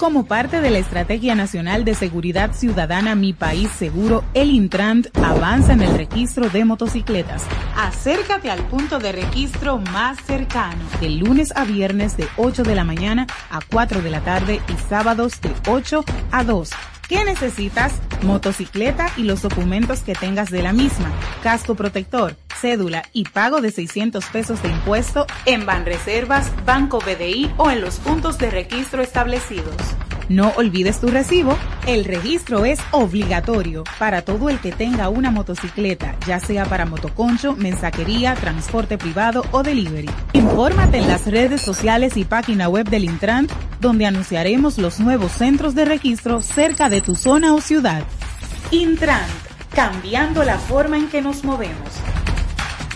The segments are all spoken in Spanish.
Como parte de la Estrategia Nacional de Seguridad Ciudadana Mi País Seguro, el Intrant avanza en el registro de motocicletas. Acércate al punto de registro más cercano, de lunes a viernes de 8 de la mañana a 4 de la tarde y sábados de 8 a 2 ¿Qué necesitas? Motocicleta y los documentos que tengas de la misma, casco protector, cédula y pago de 600 pesos de impuesto en Banreservas, Banco BDI o en los puntos de registro establecidos. No olvides tu recibo. El registro es obligatorio para todo el que tenga una motocicleta, ya sea para motoconcho, mensajería, transporte privado o delivery. Infórmate en las redes sociales y página web del Intran, donde anunciaremos los nuevos centros de registro cerca de tu zona o ciudad. Intran, cambiando la forma en que nos movemos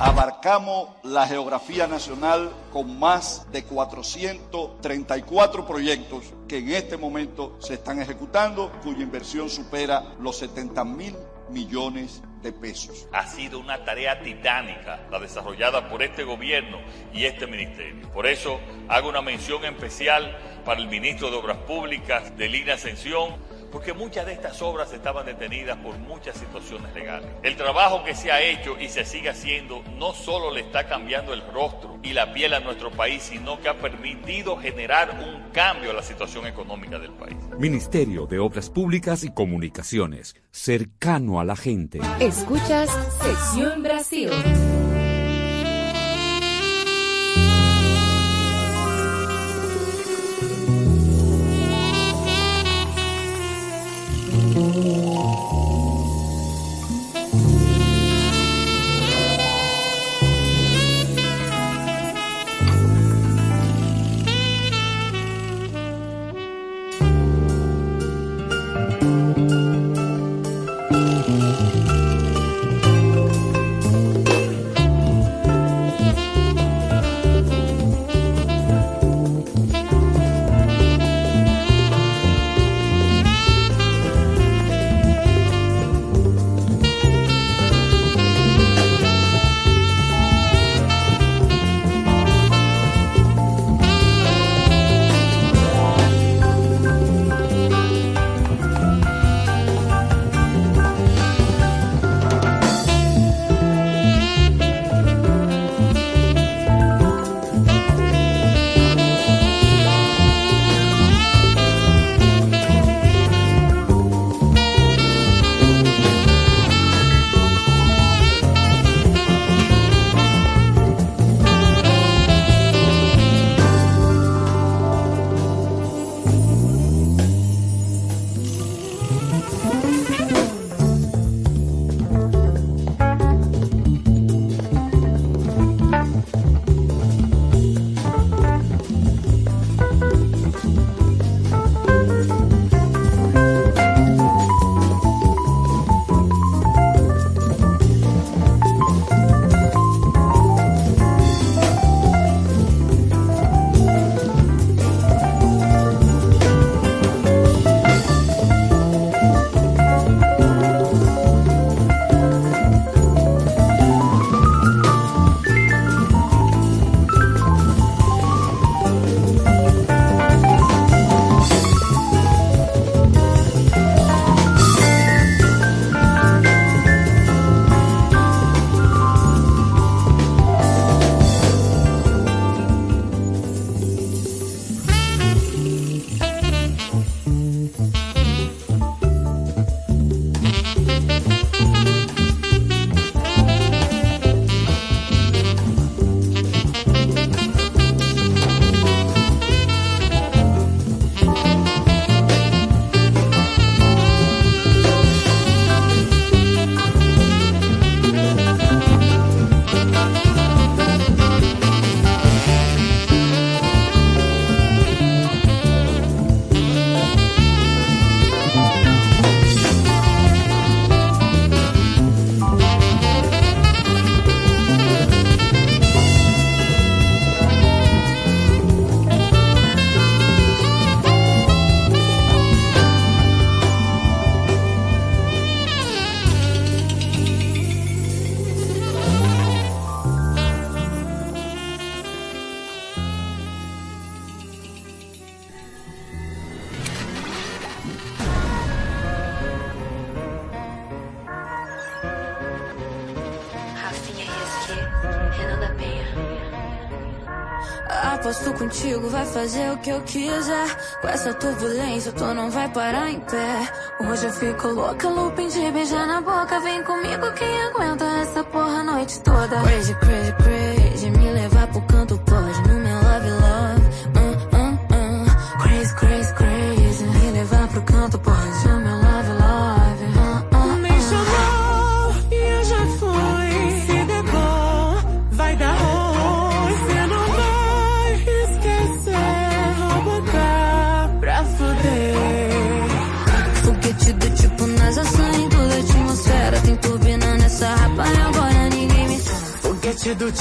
abarcamos la geografía nacional con más de 434 proyectos que en este momento se están ejecutando, cuya inversión supera los 70 mil millones de pesos. Ha sido una tarea titánica la desarrollada por este gobierno y este ministerio. Por eso hago una mención especial para el ministro de Obras Públicas de Línea Ascensión, porque muchas de estas obras estaban detenidas por muchas situaciones legales. El trabajo que se ha hecho y se sigue haciendo no solo le está cambiando el rostro y la piel a nuestro país, sino que ha permitido generar un cambio a la situación económica del país. Ministerio de Obras Públicas y Comunicaciones, cercano a la gente. Escuchas Sección Brasil. Fazer o que eu quiser. Com essa turbulência, tu não vai parar em pé. Hoje eu fico louca, looping de beijar na boca. Vem comigo, quem aguenta essa porra a noite toda. Crazy, crazy, crazy, me levar pro canto pode. No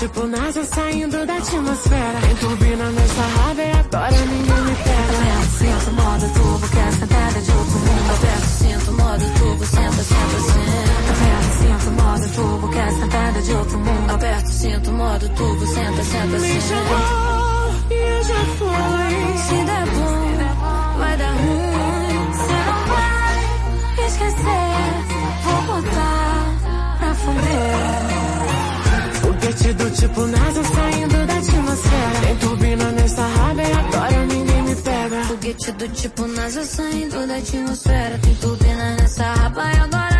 tipo NASA saindo da atmosfera. Tem do tipo NASA saindo da atmosfera. Tem turbina nessa raba e agora ninguém me pega. Foguete do tipo NASA saindo da atmosfera. Tem turbina nessa raba e agora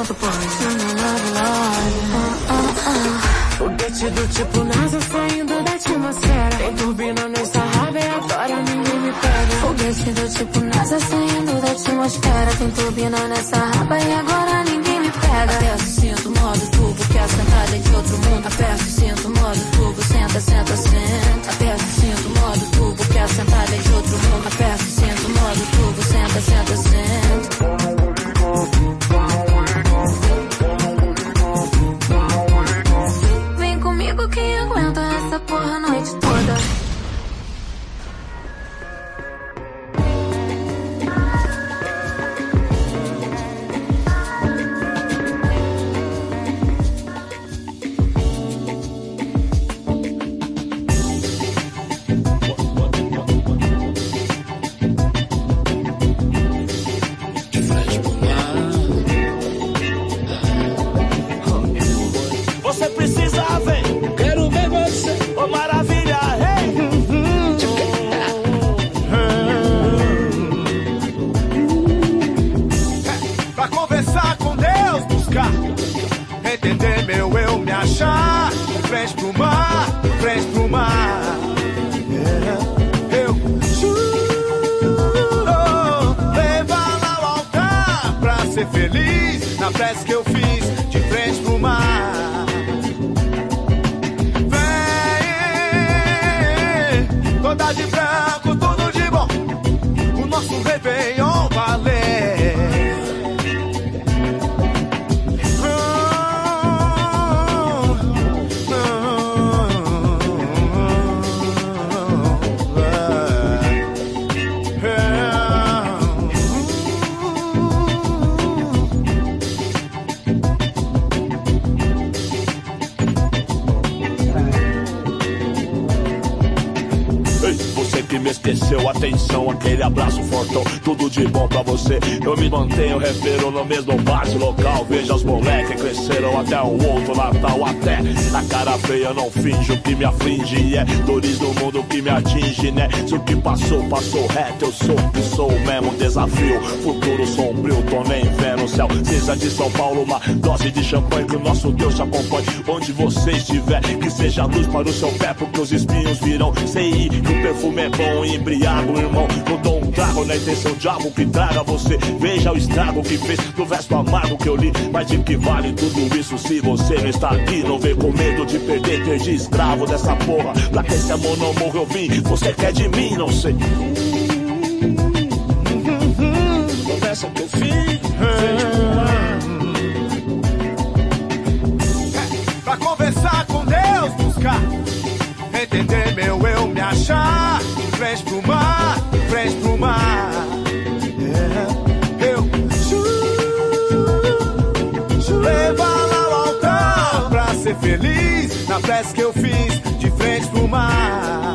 uh, uh. Foguete do tipo NASA saindo da atmosfera. Tem turbina nessa raba e agora ninguém me pega. Foguete do tipo NASA saindo da atmosfera. Tem turbina nessa raba e agora feliz. Na prece que eu esqueceu, atenção, aquele abraço fortão, tudo de bom pra você. Eu me mantenho, refiro no mesmo base local. Veja os moleques cresceram até o outro Natal, até a cara feia não finjo que me aflige. É dores do mundo que me atinge, né? Se o que passou, passou reto, eu sou o que sou mesmo. Desafio, futuro sombrio, tô nem vendo o céu. Cinza de São Paulo, uma dose de champanhe que o nosso Deus te acompanhe. Onde você estiver, que seja luz para o seu pé, porque os espinhos virão. Sei que o perfume é bom embriago, irmão. Eu dou um trago na intenção de algo que traga você. Veja o estrago que fez do verso amargo que eu li. Mas de que vale tudo isso se você não está aqui? Não vem com medo de perder, ter de escravo dessa porra. Pra que esse amor não morra, eu vim. Você quer de mim, não sei. Conversa que eu fiz. Pra conversar com Deus, buscar entender meu eu, me achar frente pro mar, frente pro mar. É. Eu ju, leva lá ao altar pra ser feliz na prece que eu fiz de frente pro mar.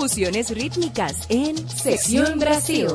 fusiones rítmicas en Sección Brasil.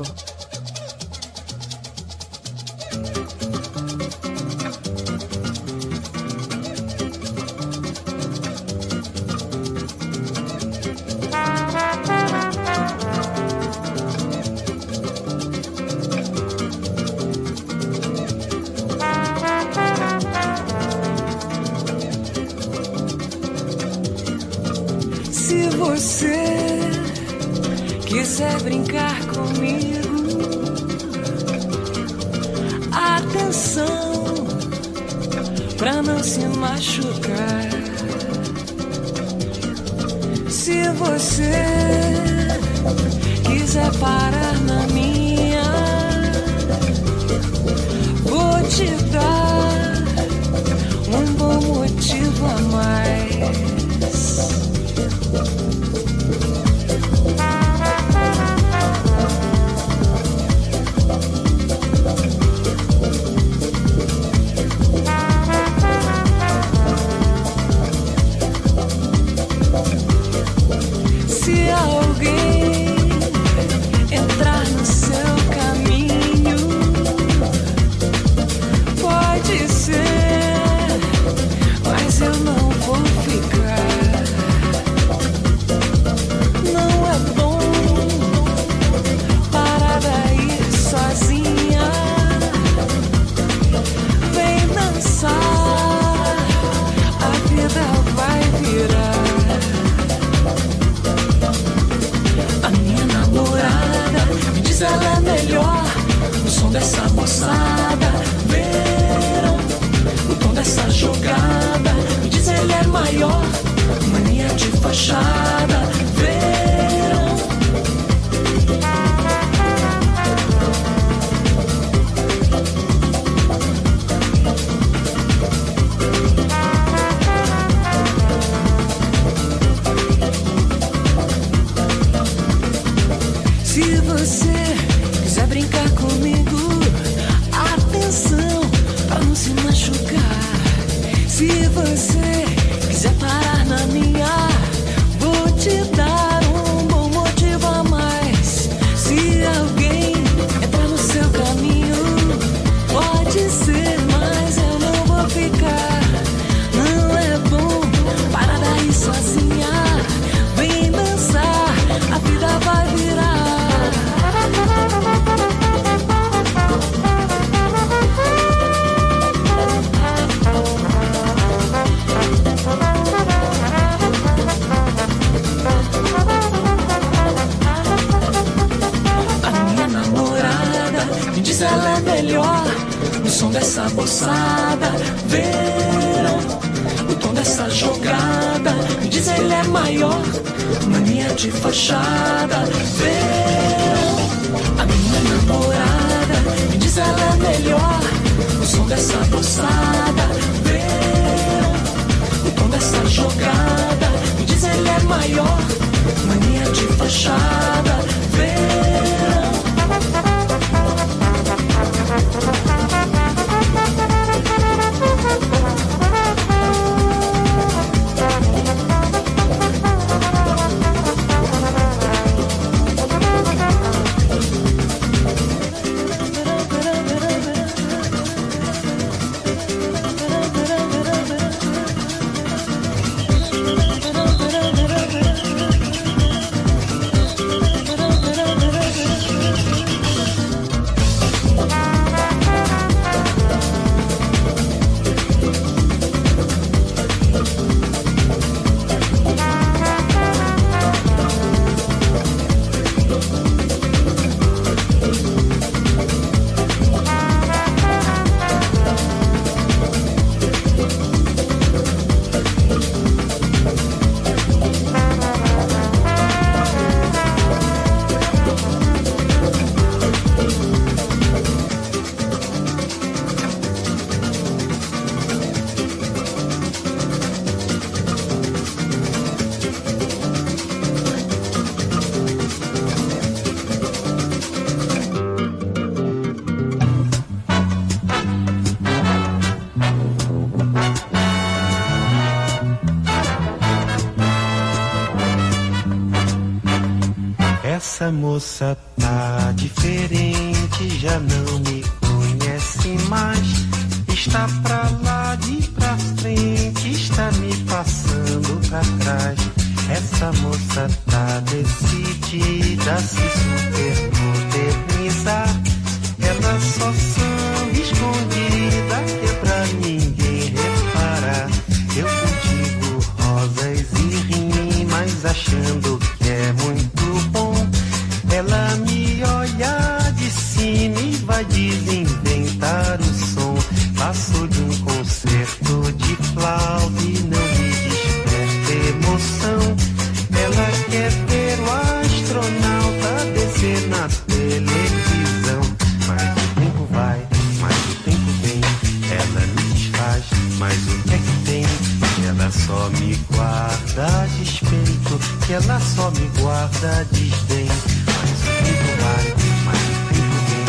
o som dessa moçada. ver o tom dessa jogada. Me diz ele é maior, mania de fachada. Moça tá diferente, já não me conhece mais. Está pra lá de pra frente, está me passando pra trás. Essa moça tá decidida a se super modernizar. Ela só samba mas o que é que tem? Ela só me guarda despeito, que ela só me guarda desdém. Mas o tempo vai, mas o tempo vem.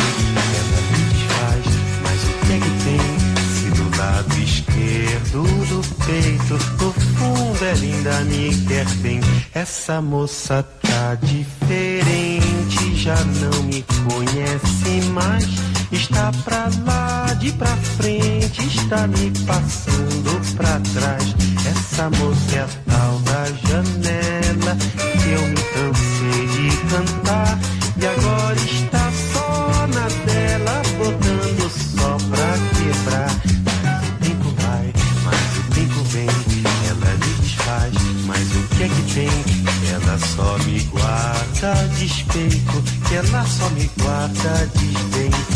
Ela me desfaz, mas o que é que tem? Se do lado esquerdo do peito, no fundo ela ainda me quer bem. Essa moça tá diferente, já não me conhece mais. Está pra lá, de pra frente, está me passando pra trás. Essa moça é a tal da janela que eu me cansei de cantar. E agora está só na dela, botando só pra quebrar. Mas o tempo vai, mas o tempo vem, ela me desfaz, mas o que é que tem? Ela só me guarda despeito, que ela só me guarda desdém.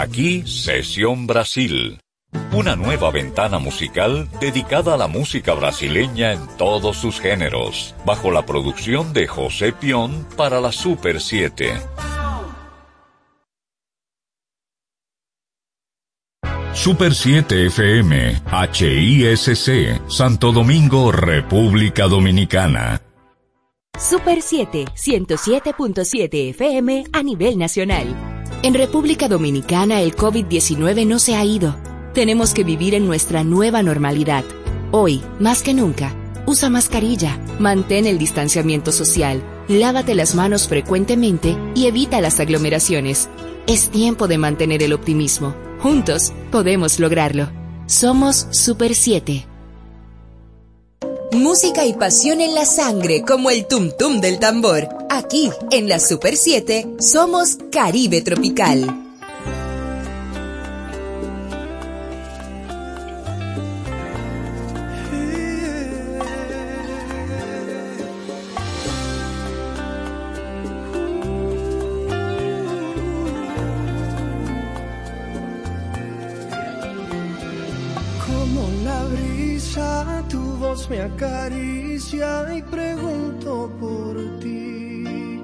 Aquí Sesión Brasil. Una nueva ventana musical dedicada a la música brasileña en todos sus géneros, bajo la producción de José Pion para la Super 7. Super 7 FM, HISC, Santo Domingo, República Dominicana. Super 7, 107.7 FM a nivel nacional. En República Dominicana el COVID-19 no se ha ido. Tenemos que vivir en nuestra nueva normalidad. Hoy, más que nunca, usa mascarilla, mantén el distanciamiento social, lávate las manos frecuentemente y evita las aglomeraciones. Es tiempo de mantener el optimismo. Juntos podemos lograrlo. Somos Super 7. Música y pasión en la sangre como el tum tum del tambor. Aquí, en la Super 7, somos Caribe Tropical. Y pregunto por ti.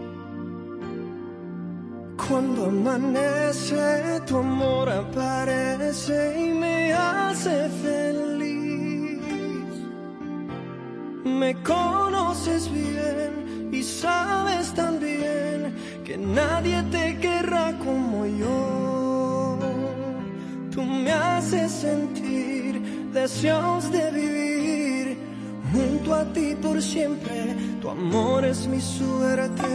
Cuando amanece, tu amor aparece y me hace feliz. Me conoces bien y sabes también que nadie te querrá como yo. Tú me haces sentir deseos de vivir junto a ti por siempre. Tu amor es mi suerte.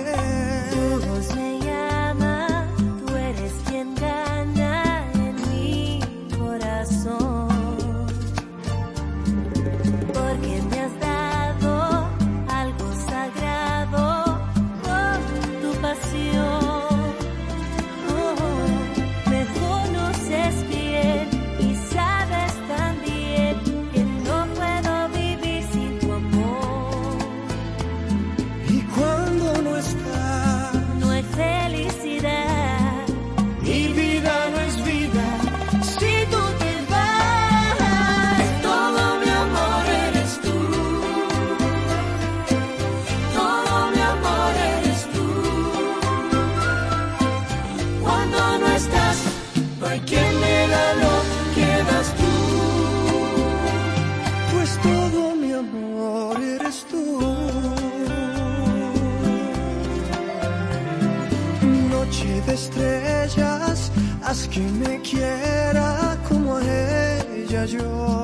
Me quiera como a ella yo.